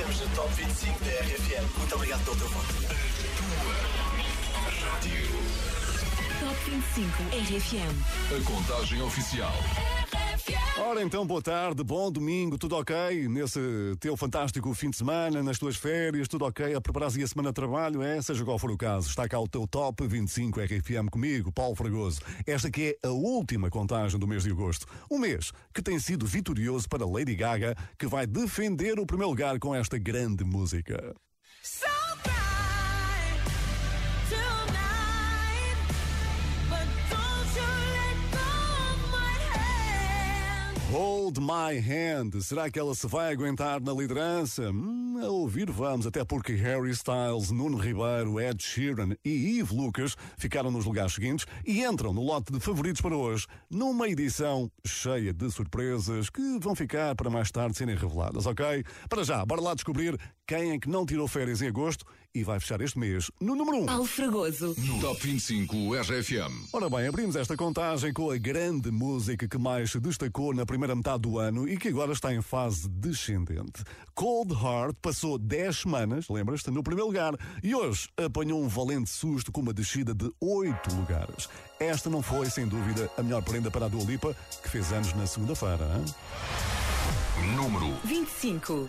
Estamos no top 25 da RFM. Muito obrigado pelo teu voto. Rádio. Top 25 RFM. A contagem oficial. Ora então, boa tarde, bom domingo, tudo ok? Nesse teu fantástico fim de semana, nas tuas férias, tudo ok? A preparar a semana de trabalho, é? Seja qual for o caso, está cá o teu Top 25 RFM comigo, Paulo Fragoso. Esta que é a última contagem do mês de agosto. Um mês que tem sido vitorioso para Lady Gaga, que vai defender o primeiro lugar com esta grande música. So Hold My Hand. Será que ela se vai aguentar na liderança? Hum, a ouvir vamos, até porque Harry Styles, Nuno Ribeiro, Ed Sheeran e Yves Lucas ficaram nos lugares seguintes e entram no lote de favoritos para hoje, numa edição cheia de surpresas que vão ficar para mais tarde serem reveladas, ok? Para já, bora lá descobrir quem é que não tirou férias em agosto e vai fechar este mês no número 1. Um. Paulo Fragoso. No Top 25 RFM. Ora bem, abrimos esta contagem com a grande música que mais se destacou na primeira metade do ano e que agora está em fase descendente. Cold Heart passou 10 semanas, lembras-te, no primeiro lugar e hoje apanhou um valente susto com uma descida de 8 lugares. Esta não foi, sem dúvida, a melhor prenda para a Dua Lipa, que fez anos na segunda-feira. Número 25.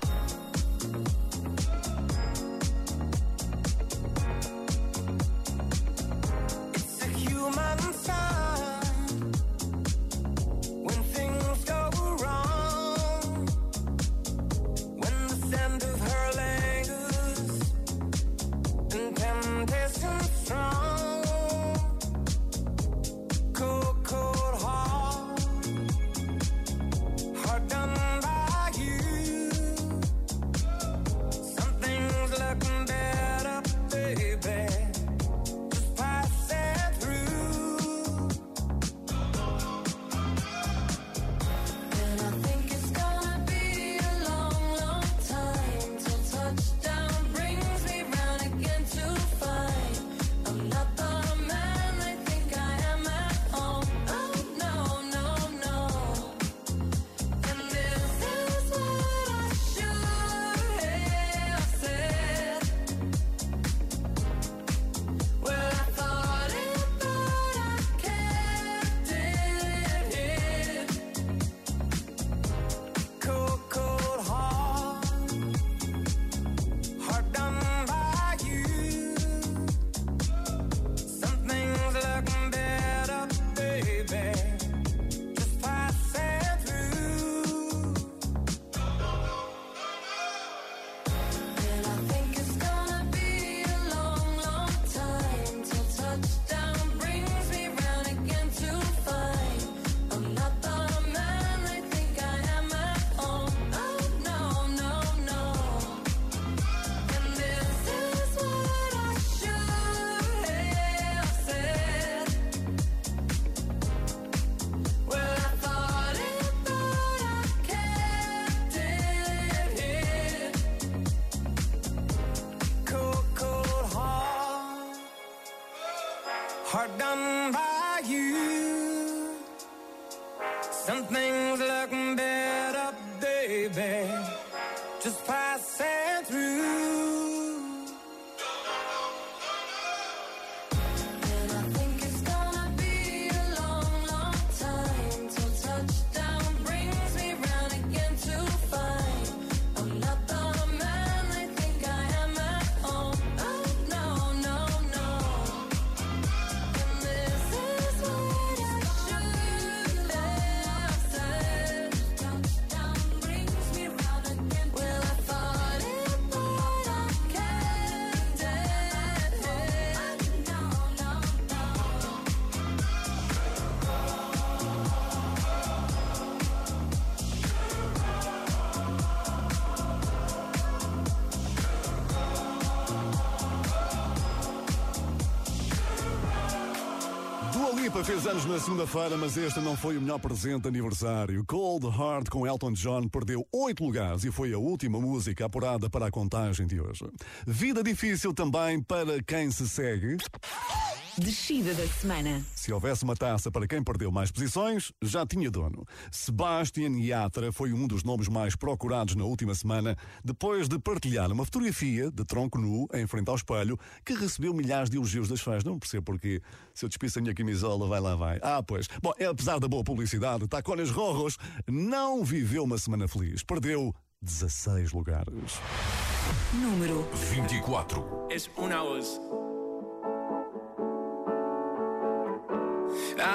Lipa fez anos na segunda-feira, mas este não foi o melhor presente de aniversário. Cold Heart com Elton John perdeu oito lugares e foi a última música apurada para a contagem de hoje. Vida difícil também para quem se segue. Descida da semana. Se houvesse uma taça para quem perdeu mais posições, já tinha dono. Sebastian Yatra foi um dos nomes mais procurados na última semana, depois de partilhar uma fotografia de tronco nu em frente ao espelho, que recebeu milhares de elogios das fãs. Não percebo porque se eu despisso a minha camisola, vai lá, vai. Ah, pois. Bom, é, apesar da boa publicidade, Tacones Rorros não viveu uma semana feliz. Perdeu 16 lugares. Número 24. es una voz.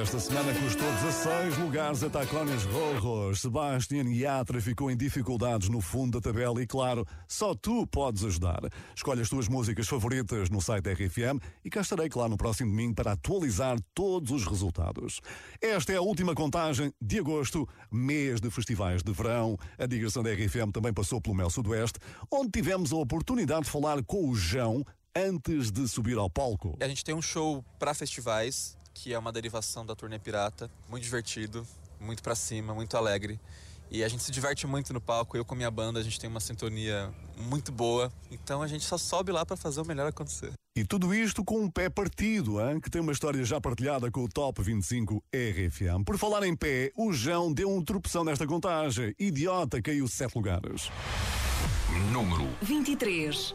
Esta semana custou 16 lugares a Tacones Rorros. Sebastian Yatra ficou em dificuldades no fundo da tabela e, claro, só tu podes ajudar. Escolhe as tuas músicas favoritas no site RFM e cá estarei, claro, no próximo domingo para atualizar todos os resultados. Esta é a última contagem de agosto, mês de festivais de verão. A digressão da RFM também passou pelo Mel Sudoeste, onde tivemos a oportunidade de falar com o João antes de subir ao palco. A gente tem um show para festivais, que é uma derivação da turnê Pirata, muito divertido, muito pra cima, muito alegre. E a gente se diverte muito no palco, eu com minha banda, a gente tem uma sintonia muito boa. Então a gente só sobe lá para fazer o melhor acontecer. E tudo isto com um pé partido, hein? que tem uma história já partilhada com o Top 25 RFM. Por falar em pé, o João deu um tropeção nesta contagem. Idiota caiu sete lugares. Número 23.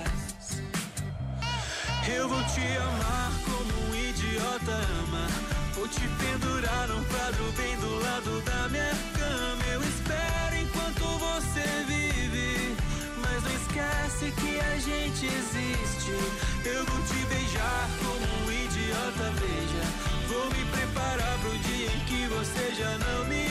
Eu vou te amar como um idiota ama. Vou te pendurar num quadro bem do lado da minha cama. Eu espero enquanto você vive. Mas não esquece que a gente existe. Eu vou te beijar como um idiota, veja. Vou me preparar pro dia em que você já não me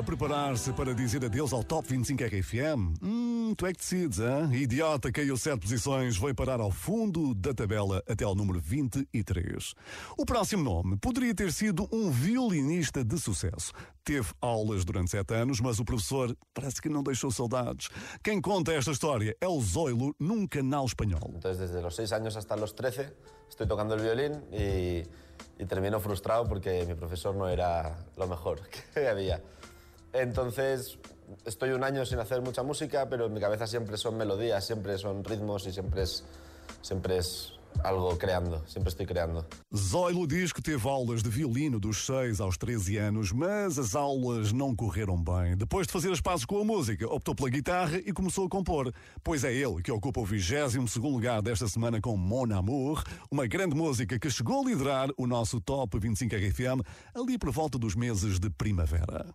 A preparar-se para dizer adeus ao Top 25 RFM? Hum, tu é que decides, hein? Idiota caiu sete posições, foi parar ao fundo da tabela até ao número 23. O próximo nome poderia ter sido um violinista de sucesso. Teve aulas durante sete anos, mas o professor parece que não deixou saudades. Quem conta esta história é o Zoilo num canal espanhol. Entonces, desde los 6 años hasta los 13 estoy tocando el violín y, y termino frustrado porque mi profesor no era lo mejor que había. Entonces, estoy un año sin hacer mucha música, pero en mi cabeza siempre son melodías, siempre son ritmos y siempre es, siempre es algo creando, siempre estoy creando. Zoilo diz que teve aulas de violino dos 6 aos 13 anos, mas as aulas não correram bem. Depois de fazer as pazes com a música, optou pela guitarra e começou a compor. Pois é ele que ocupa o 22 lugar desta semana com Mon Amour, uma grande música que chegou a liderar o nosso Top 25 RFM ali por volta dos meses de primavera.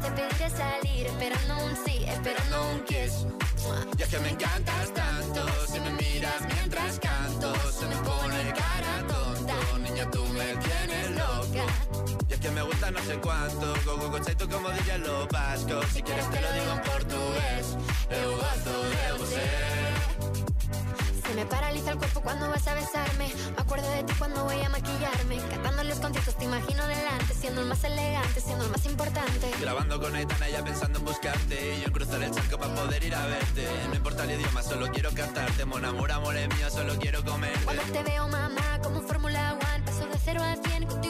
Te pediré salir, esperando un sí, esperando un kiss. Y es que me encantas tanto, si me miras mientras canto, se me pone cara tonta. Niña, tú me tienes loca. Y es que me gusta no sé cuánto, go go go tú como dirían los vascos. Si quieres te lo digo en portugués, eu gosto de você. Se me paraliza el cuerpo cuando vas a besarme. Me acuerdo de ti cuando voy a maquillarme. Cantando los conciertos te imagino delante, siendo el más elegante, siendo el más importante. Grabando con Aitana ya pensando en buscarte Y yo en cruzar el charco para poder ir a verte No importa el idioma, solo quiero cantarte Mon amor, amor es mío, solo quiero comer Cuando te veo, mamá, como en Fórmula One, paso de cero a cien, contigo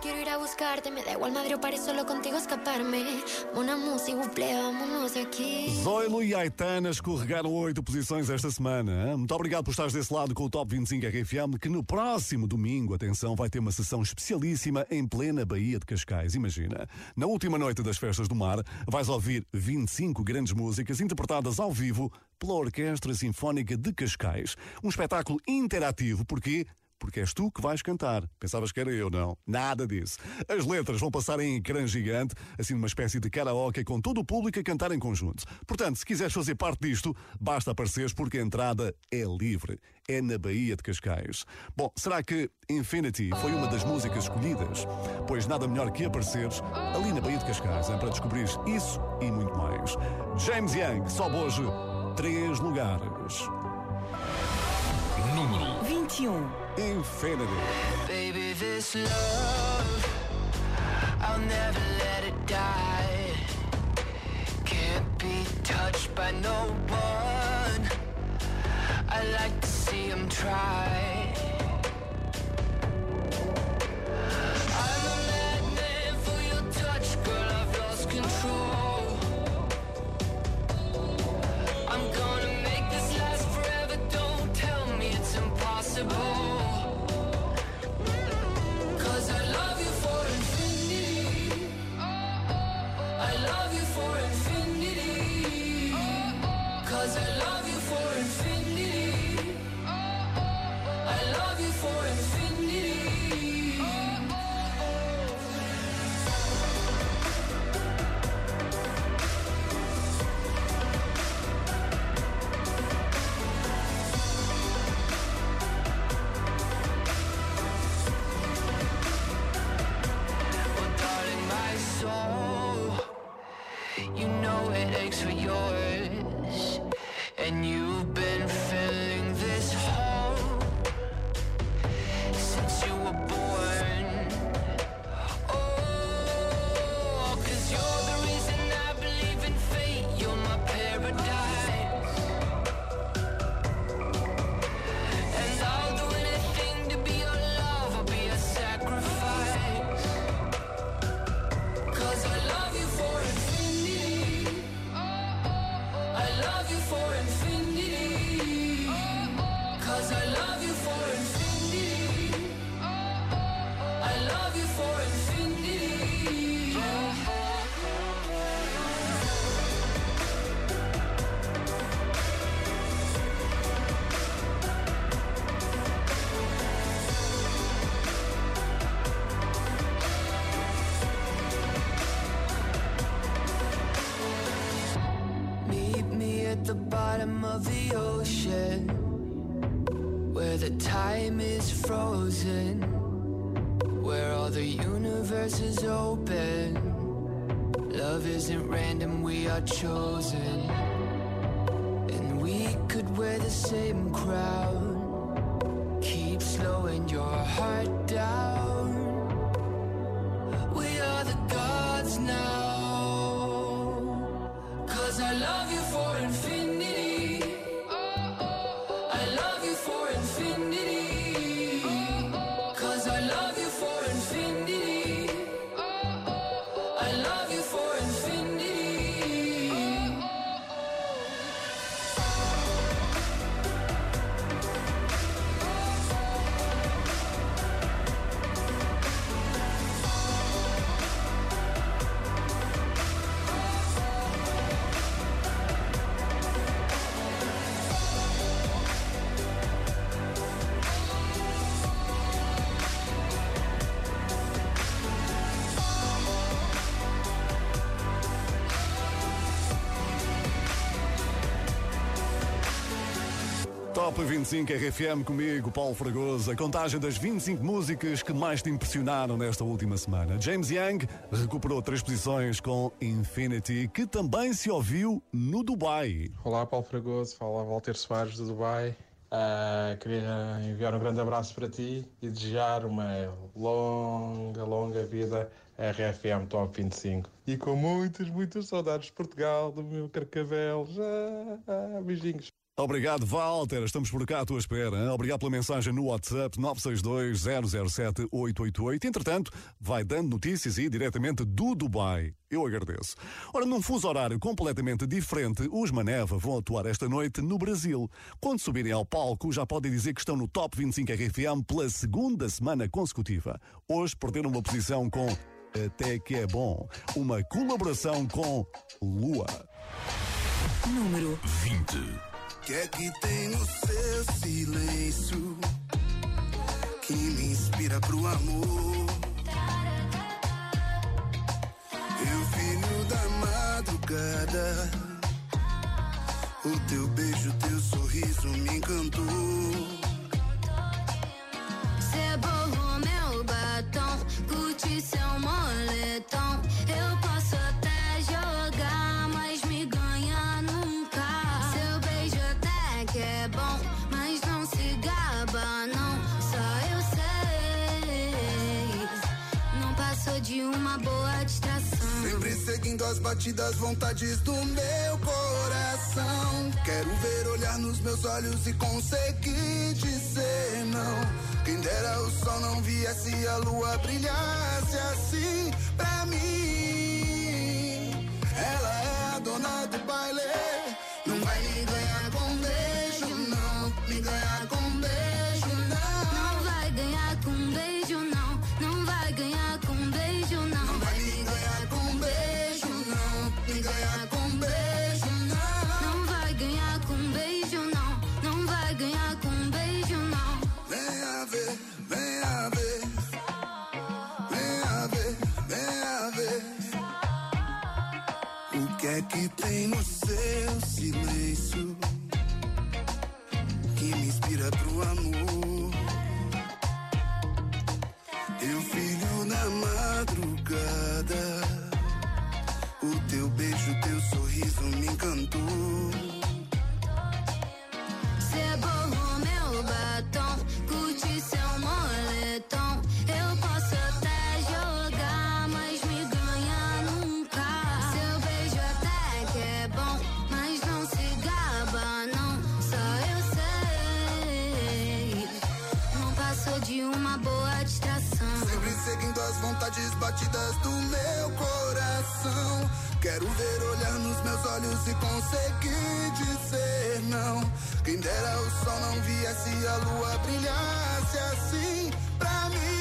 quiero ir a buscarte, me da igual Madrid o París, solo contigo escaparme. Una música, buple, aquí. Zoilo e Aitana escorregaram oito posições esta semana. Muito obrigado por estares desse lado com o Top 25 RFM, que no próximo domingo, atenção, vai ter uma sessão especialíssima em plena Baía de Cascais. Imagina, na última noite das Festas do Mar, vais ouvir 25 grandes músicas interpretadas ao vivo pela Orquestra Sinfónica de Cascais. Um espetáculo interativo, porque porque és tu que vais cantar. Pensavas que era eu, não? Nada disso. As letras vão passar em ecrã gigante, assim numa espécie de karaoke com todo o público a cantar em conjunto. Portanto, se quiseres fazer parte disto, basta apareceres porque a entrada é livre. É na Baía de Cascais. Bom, será que Infinity foi uma das músicas escolhidas? Pois nada melhor que apareceres ali na Baía de Cascais hein, para descobrir isso e muito mais. James Young sobe hoje três lugares. Número 21. Infinity. Baby, this love, I'll never let it die. Can't be touched by no one. I like to see him try. Where all the universe is open. Love isn't random, we are chosen. Top 25 RFM comigo, Paulo Fragoso. A contagem das 25 músicas que mais te impressionaram nesta última semana. James Young recuperou três posições com Infinity, que também se ouviu no Dubai. Olá, Paulo Fragoso. Fala Walter Soares do Dubai. Ah, queria enviar um grande abraço para ti e desejar uma longa, longa vida à RFM Top 25. E com muitas, muitas saudades de Portugal, do meu carcavel. Já. Beijinhos. Obrigado, Walter. Estamos por cá à tua espera. hein? Obrigado pela mensagem no WhatsApp 962-007-888. Entretanto, vai dando notícias aí diretamente do Dubai. Eu agradeço. Ora, num fuso horário completamente diferente, os Maneva vão atuar esta noite no Brasil. Quando subirem ao palco, já podem dizer que estão no Top 25 RFM pela segunda semana consecutiva. Hoje perderam uma posição com Até que é bom. Uma colaboração com Lua. Número 20. É que tem no seu silêncio que me inspira pro amor? Eu, filho da madrugada, o teu beijo, teu sorriso me encantou. Cê borrou meu as batidas, vontades do meu coração. Quero ver olhar nos meus olhos e conseguir dizer não. Quem dera o sol não viesse, a lua brilhasse assim pra mim. Ela é a dona do Quero ver olhar nos meus olhos e conseguir dizer não. Quem dera o sol não viesse, a lua brilhasse assim pra mim.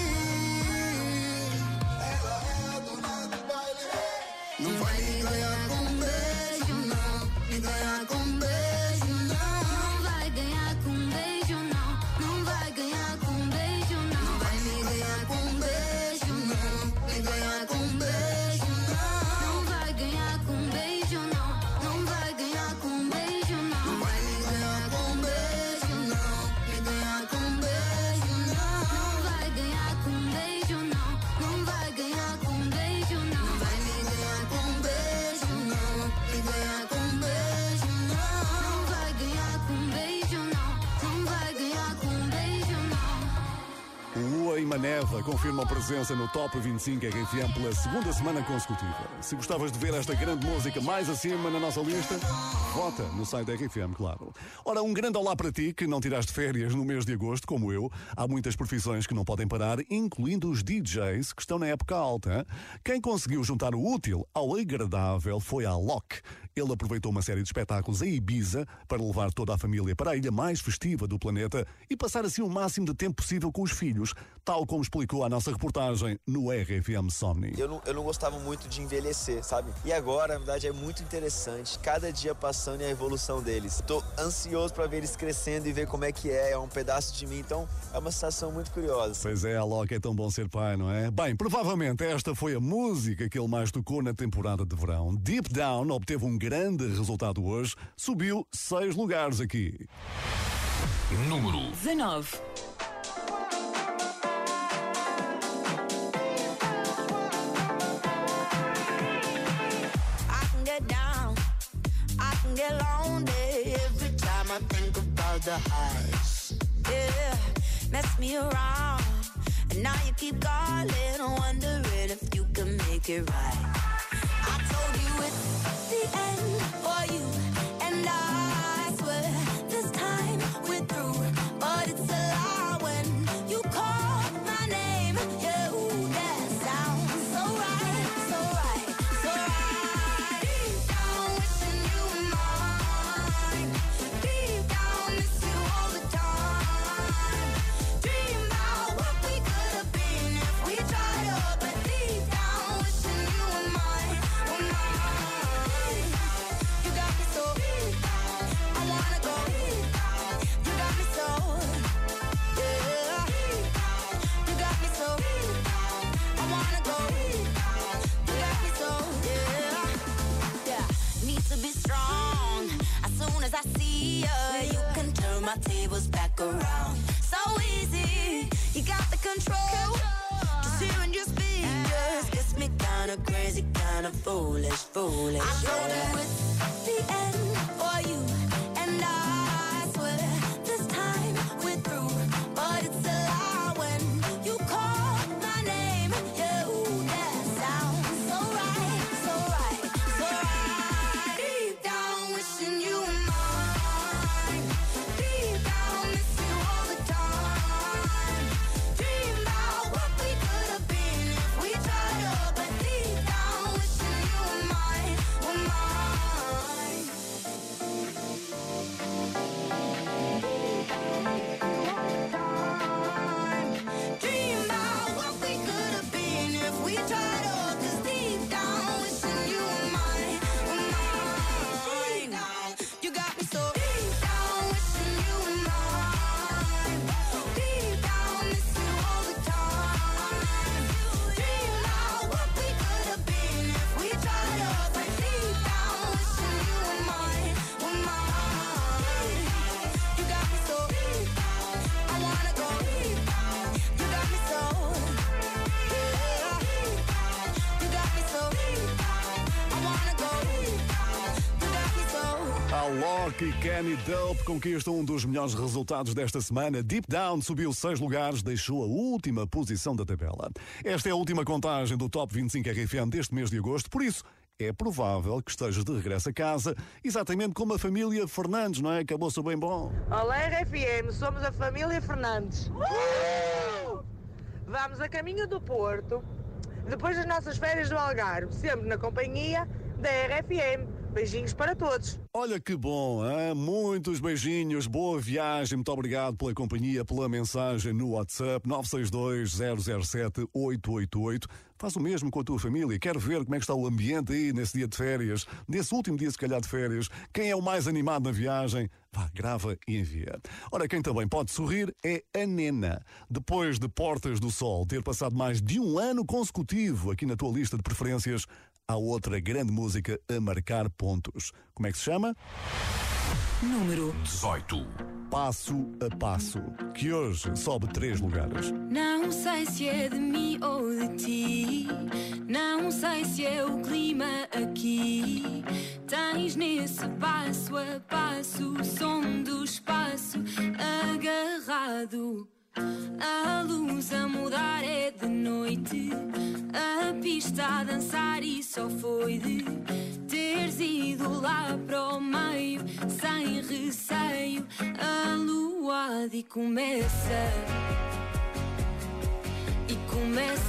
E Maneva confirmam presença no Top 25 RFM pela segunda semana consecutiva. Se gostavas de ver esta grande música mais acima na nossa lista, vota no site da RFM, claro. Ora, um grande olá para ti que não tiraste férias no mês de agosto, como eu. Há muitas profissões que não podem parar, incluindo os DJs que estão na época alta. Quem conseguiu juntar o útil ao agradável foi a Locke. Ele aproveitou uma série de espetáculos em Ibiza para levar toda a família para a ilha mais festiva do planeta e passar assim o máximo de tempo possível com os filhos, tal como explicou a nossa reportagem no RFM Somni. Eu não, eu não gostava muito de envelhecer, sabe? E agora, na verdade, é muito interessante. Cada dia passando e a evolução deles. Tô ansioso para ver eles crescendo e ver como é que é. É um pedaço de mim. Então, é uma sensação muito curiosa. Pois é, a Locke é tão bom ser pai, não é? Bem, provavelmente esta foi a música que ele mais tocou na temporada de verão. Deep Down obteve um grande resultado hoje, subiu seis lugares aqui. Número 19. I can get down, I can get lonely every time I think about the highs. Yeah, mess me around, and now you keep calling, wondering if you can make it right. Told you it's the end for you, tables back around. So easy, you got the control. Just hearing your speakers gets me kinda crazy, kinda foolish, foolish. I told you it's the end for you, A Locke e Kenny Dope conquistam um dos melhores resultados desta semana. Deep Down subiu seis lugares, deixou a última posição da tabela. Esta é a última contagem do Top 25 RFM deste mês de agosto, por isso é provável que estejas de regresso a casa, exatamente como a família Fernandes, não é? Acabou-se bem bom. Olá RFM, somos a família Fernandes. Vamos a caminho do Porto, depois das nossas férias do Algarve, sempre na companhia da RFM. Beijinhos para todos. Olha que bom, hein? muitos beijinhos, boa viagem, muito obrigado pela companhia, pela mensagem no WhatsApp 962-007-888. Faz o mesmo com a tua família, quero ver como é que está o ambiente aí nesse dia de férias, nesse último dia se calhar de férias, quem é o mais animado na viagem, vá, grava e envia. Ora, quem também pode sorrir é a Nena. Depois de Portas do Sol ter passado mais de um ano consecutivo aqui na tua lista de preferências, há outra grande música a marcar pontos. Como é que se chama? Número 18. Passo a Passo, que hoje sobe três lugares. Não sei se é de mim ou de ti. Não sei se é o clima aqui. Tens nesse passo a passo o som do espaço agarrado A luz a mudar é de noite. A pista a dançar e só foi de teres ido lá para o meio, sem receio. A lua de começa e começa.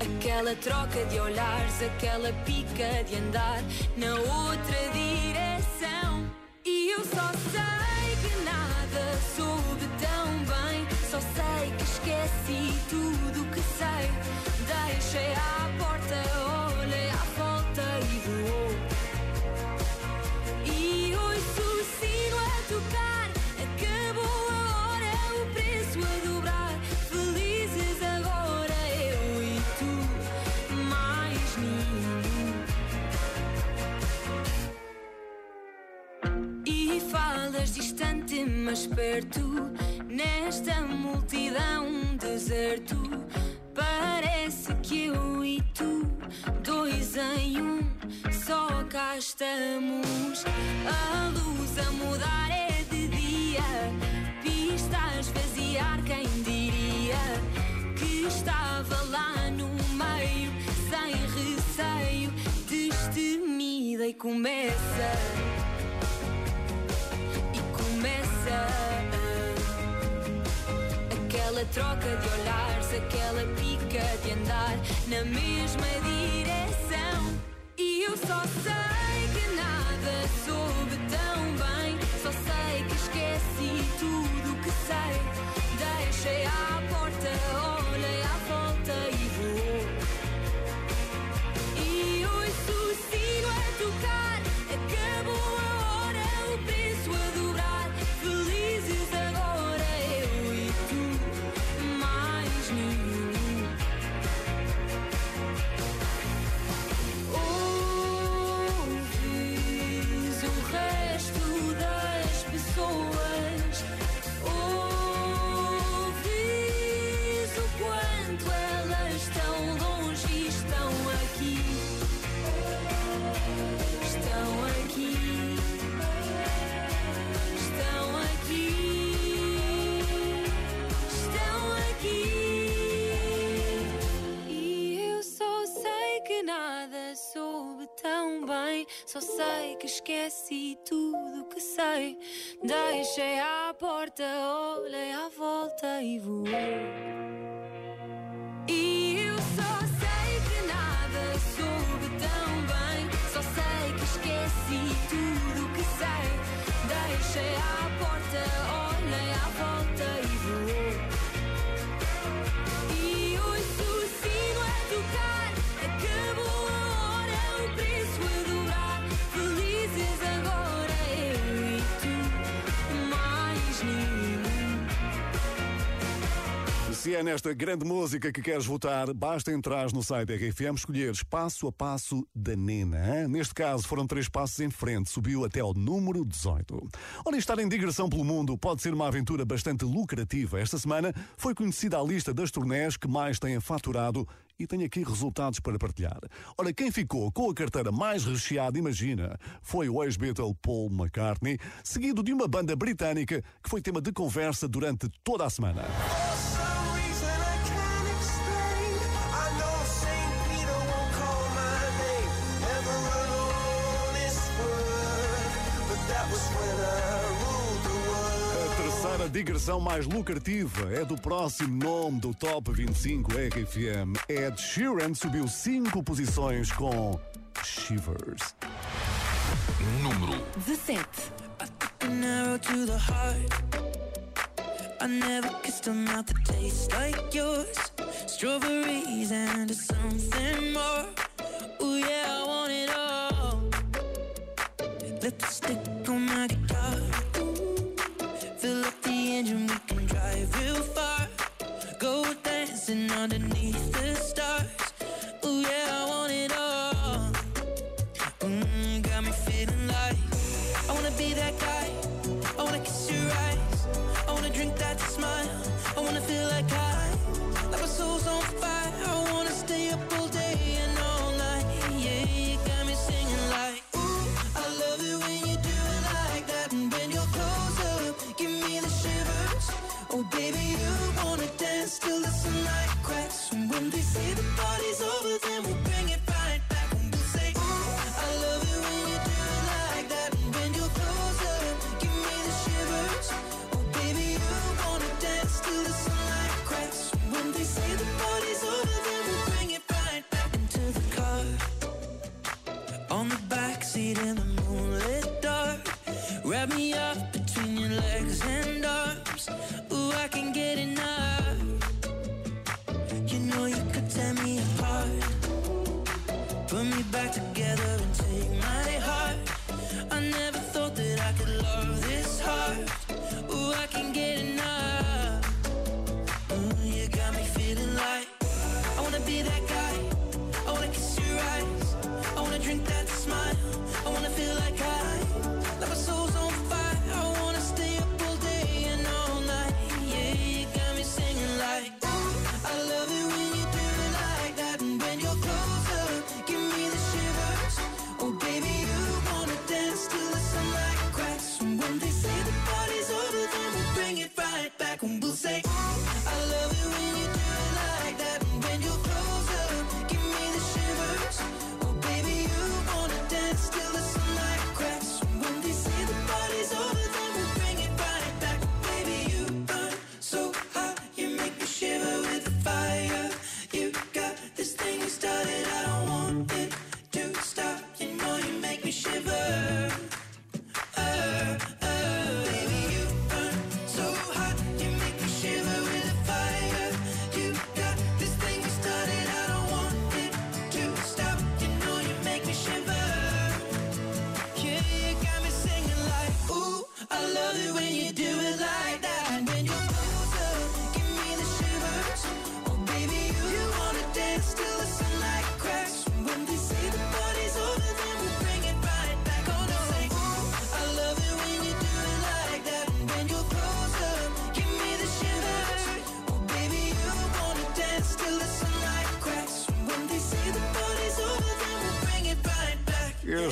Aquela troca de olhares, aquela pica de andar na outra direção. E eu só sei nada soube tão bem. Só sei que esqueci tudo que sei. Deixei à porta, mas perto. Nesta multidão, deserto. Parece que eu e tu, dois em um, só cá estamos. A luz a mudar é de dia, pista a esvaziar, quem diria que estava lá no meio, sem receio, destemida e começa. Começa. Aquela troca de olhares, aquela pica de andar na mesma direção. E eu só sei que nada soube tão bem. Só sei que esqueci tudo que sei. Deixei à Só sei que esqueci tudo que sei. Deixei à porta, olhei à volta e voei. E eu só sei que nada soube tão bem. Só sei que esqueci tudo que sei. Deixei à porta, Se é nesta grande música que queres votar, basta entrar no site RFM escolheres passo a passo da Nena. hein? Neste caso foram três passos em frente, subiu até ao número 18. Ora, estar em digressão pelo mundo pode ser uma aventura bastante lucrativa. Esta semana foi conhecida a lista das turnés que mais têm faturado e tenho aqui resultados para partilhar. Ora, quem ficou com a carteira mais recheada, imagina, foi o ex-Beatle Paul McCartney, seguido de uma banda britânica que foi tema de conversa durante toda a semana. Digressão mais lucrativa é do próximo nome do Top 25 RFM. Ed Sheeran subiu cinco posições com Shivers. Número 17. an arrow to the heart. I never kissed a mouth that tastes like yours. Strawberries and something more. Ooh, yeah, I want it all. Lipstick on my engine, we can drive real far. Go dancing underneath the stars. Oh, baby, you wanna dance till the sunlight cracks. And when they say the party's over, then we'll bring it back.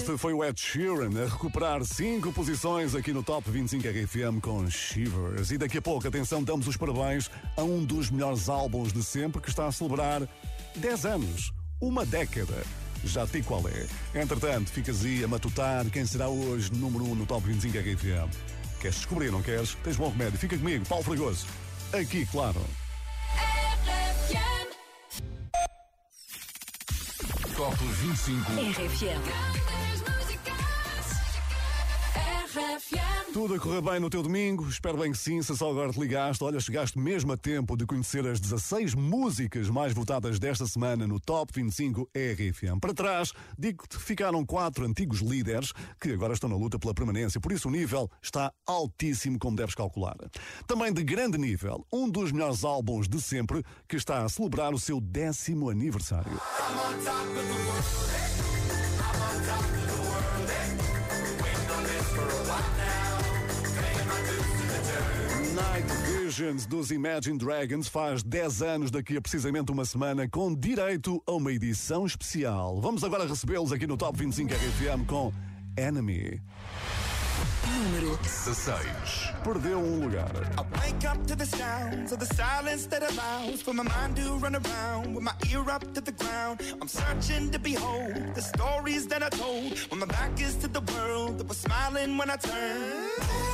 Este foi o Ed Sheeran a recuperar cinco posições aqui no Top 25 RFM com Shivers. E daqui a pouco, atenção, damos os parabéns a um dos melhores álbuns de sempre que está a celebrar 10 anos, uma década. Já te qual é. Entretanto, ficas aí a matutar quem será hoje número 1 um no Top 25 RFM. Queres descobrir, não queres? Tens bom remédio. Fica comigo, Paulo Fragoso. Aqui, claro. Top 25. RFM. Tudo a correr bem no teu domingo? Espero bem que sim, se só agora te ligaste. Olha, chegaste mesmo a tempo de conhecer as 16 músicas mais votadas desta semana no Top 25 RFM. Para trás, digo que ficaram quatro antigos líderes que agora estão na luta pela permanência, por isso o nível está altíssimo, como deves calcular. Também de grande nível, um dos melhores álbuns de sempre que está a celebrar o seu décimo aniversário. I'm Night Visions dos Imagine Dragons faz 10 anos daqui a precisamente uma semana com direito a uma edição especial. Vamos agora recebê-los aqui no Top 25 RFM com Enemy. Número 16. Perdeu um lugar. I wake up to the sounds of the silence that allows for my mind to run around with my ear up to the ground. I'm searching to behold the stories that I told when my back is to the world that was smiling when I turned.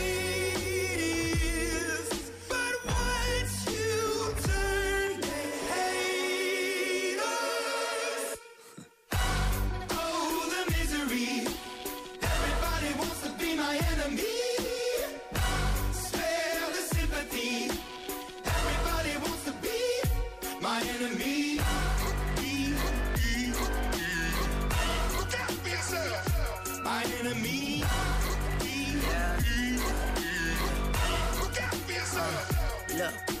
my enemy. Yeah. Look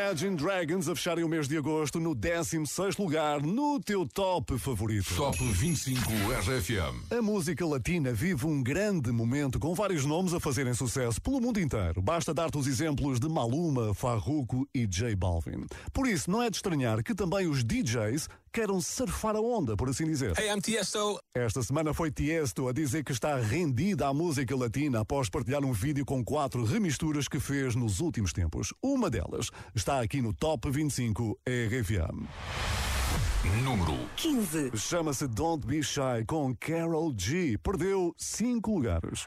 Imagine Dragons a fecharem o mês de agosto no 16 lugar no teu top favorito. Top 25 RFM. A música latina vive um grande momento com vários nomes a fazerem sucesso pelo mundo inteiro. Basta dar-te os exemplos de Maluma, Farruko e J Balvin. Por isso, não é de estranhar que também os DJs queiram surfar a onda, por assim dizer. Hey, I'm Tiesto. Esta semana foi Tiesto a dizer que está rendida à música latina após partilhar um vídeo com quatro remisturas que fez nos últimos tempos. Uma delas está aqui no Top 25 RFM. Número 15. Chama-se Don't Be Shy com Carol G. Perdeu 5 lugares.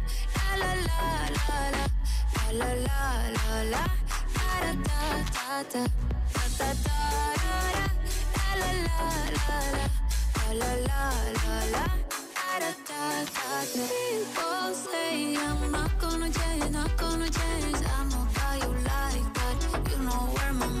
la la la la la la la la la da da da da da da da da la la la la la la la la da da da da. People say I'm not gonna change, not gonna change. I know how you like that. You know where my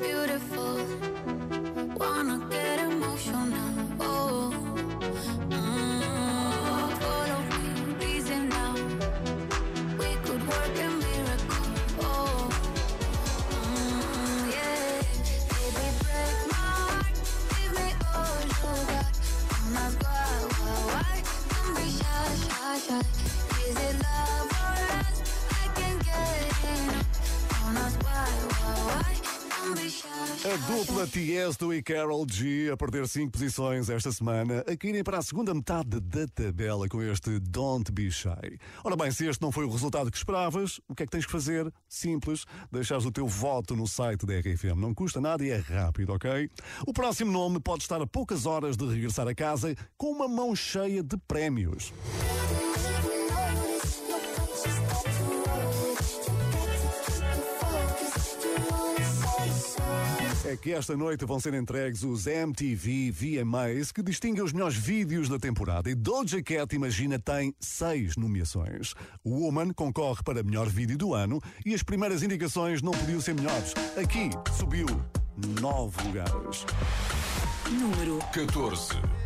Beautiful, wanna get emotional. A dupla Tiesto e Carol G a perder 5 posições esta semana, a caírem para a segunda metade da tabela com este Don't Be Shy. Ora bem, se este não foi o resultado que esperavas, o que é que tens que fazer? Simples, deixares o teu voto no site da RFM. Não custa nada e é rápido, ok? O próximo nome pode estar a poucas horas de regressar a casa com uma mão cheia de prémios. É que esta noite vão ser entregues os MTV VMAs que distinguem os melhores vídeos da temporada e Doja Cat, imagina, tem seis nomeações. O Woman concorre para melhor vídeo do ano e as primeiras indicações não podiam ser melhores. Aqui subiu nove lugares. Número 14.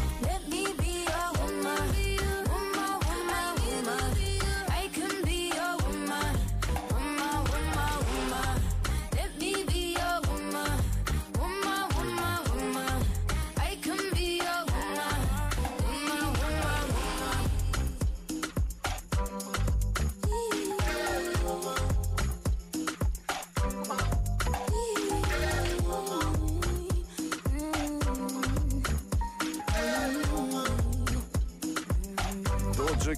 Let me be your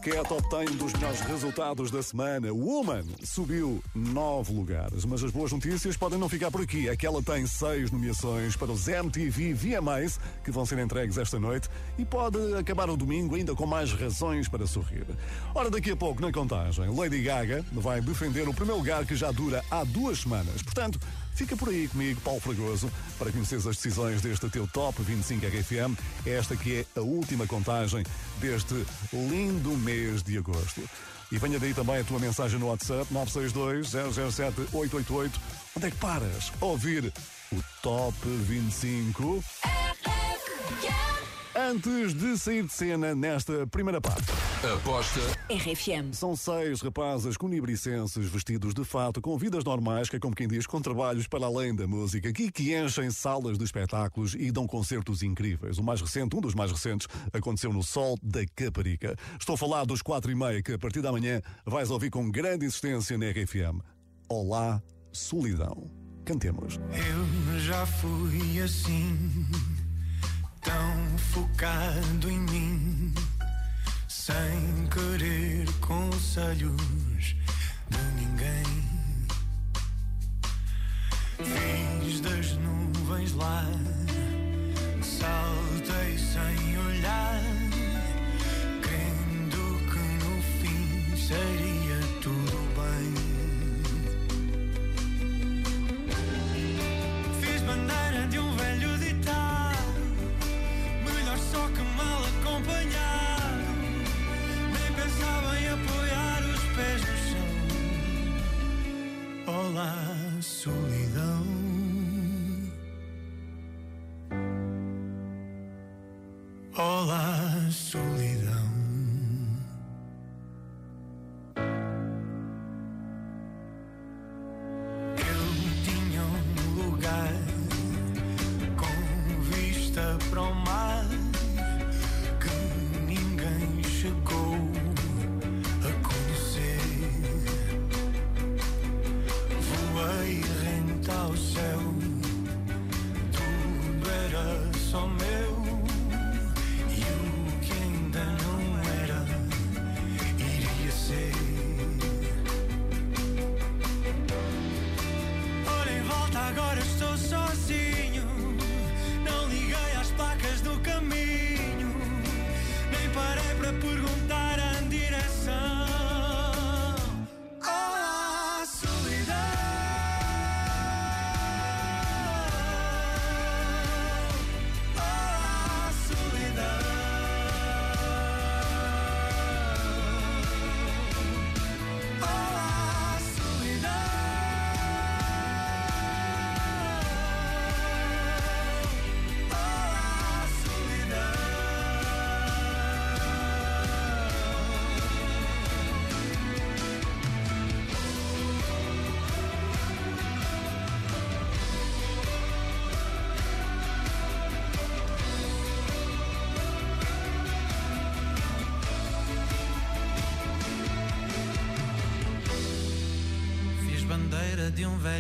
Cat obtém dos melhores resultados da semana. Woman subiu nove lugares, mas as boas notícias podem não ficar por aqui. É que ela tem seis nomeações para os MTV VMAs que vão ser entregues esta noite e pode acabar o domingo ainda com mais razões para sorrir. Ora, daqui a pouco, na contagem, Lady Gaga vai defender o primeiro lugar que já dura há duas semanas. Portanto, Fica por aí comigo, Paulo Fragoso, para conheceres as decisões deste teu Top 25 RFM. Esta que é a última contagem deste lindo mês de agosto. E venha daí também a tua mensagem no WhatsApp 962-007-888. Onde é que paras? Ouvir o Top 25. Antes de sair de cena nesta primeira parte. Aposta RFM. São seis rapazes cunibricenses vestidos de fato, com vidas normais, que é como quem diz, com trabalhos para além da música, que, que enchem salas de espetáculos e dão concertos incríveis. O mais recente, um dos mais recentes, aconteceu no Sol da Caparica. Estou a falar dos quatro e meia, que a partir da manhã vais ouvir com grande insistência na RFM. Olá, solidão. Cantemos. Eu já fui assim, tão focado em mim, sem querer conselhos de ninguém. Fiz das nuvens lá, saltei sem olhar, crendo que no fim seria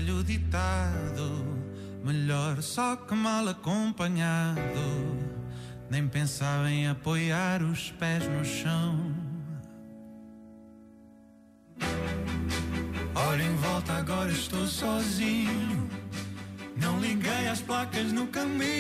velho ditado: melhor só que mal acompanhado. Nem pensava em apoiar os pés no chão. Olha em volta, agora estou sozinho. Não liguei às placas no caminho,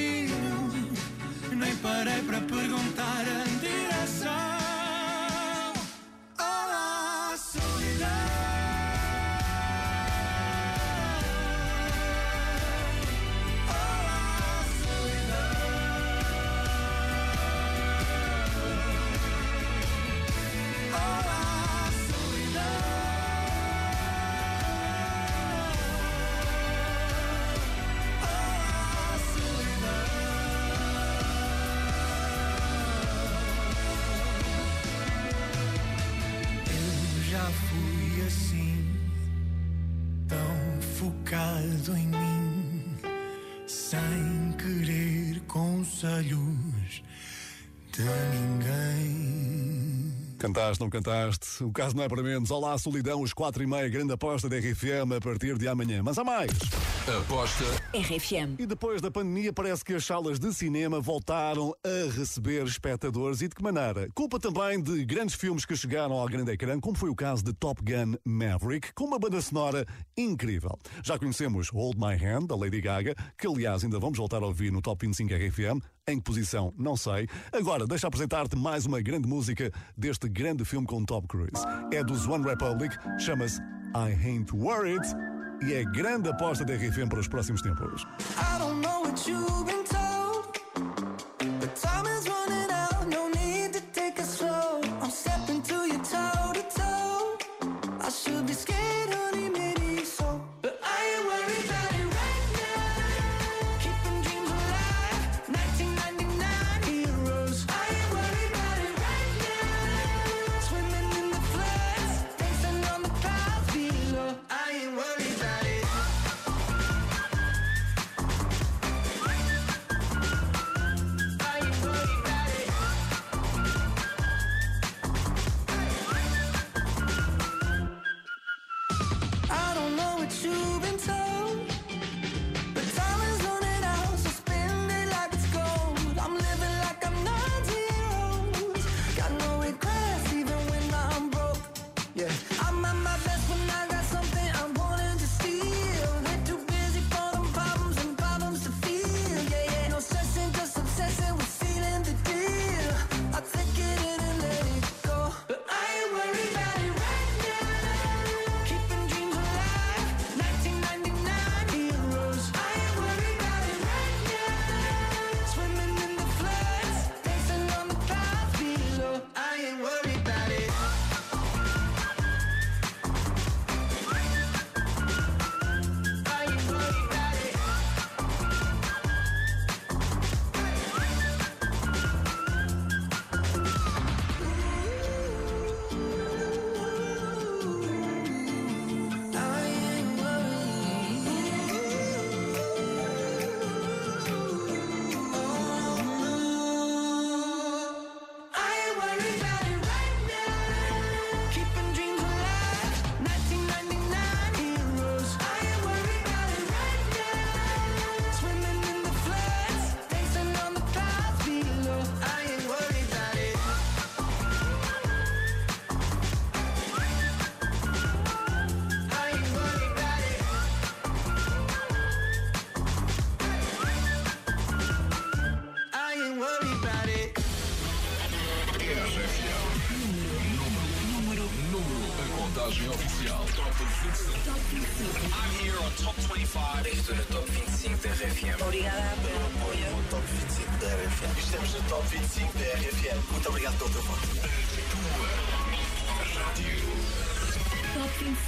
sem querer conselhos de ninguém. Cantaste, não cantaste? O caso não é para menos. Olá, solidão, os 4 e meia, grande aposta da RFM a partir de amanhã. Mas há mais! Aposta RFM. E depois da pandemia, parece que as salas de cinema voltaram a receber espectadores e de que maneira? Culpa também de grandes filmes que chegaram ao grande ecrã, como foi o caso de Top Gun Maverick, com uma banda sonora incrível. Já conhecemos Hold My Hand, da Lady Gaga, que aliás ainda vamos voltar a ouvir no Top 25 RFM. Em que posição? Não sei. Agora, deixa apresentar-te mais uma grande música deste grande filme com Tom Cruise. É dos One Republic, chama-se I Ain't Worried e é grande aposta da RFM para os próximos tempos. I don't know what you've been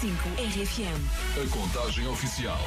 RFM. A contagem oficial.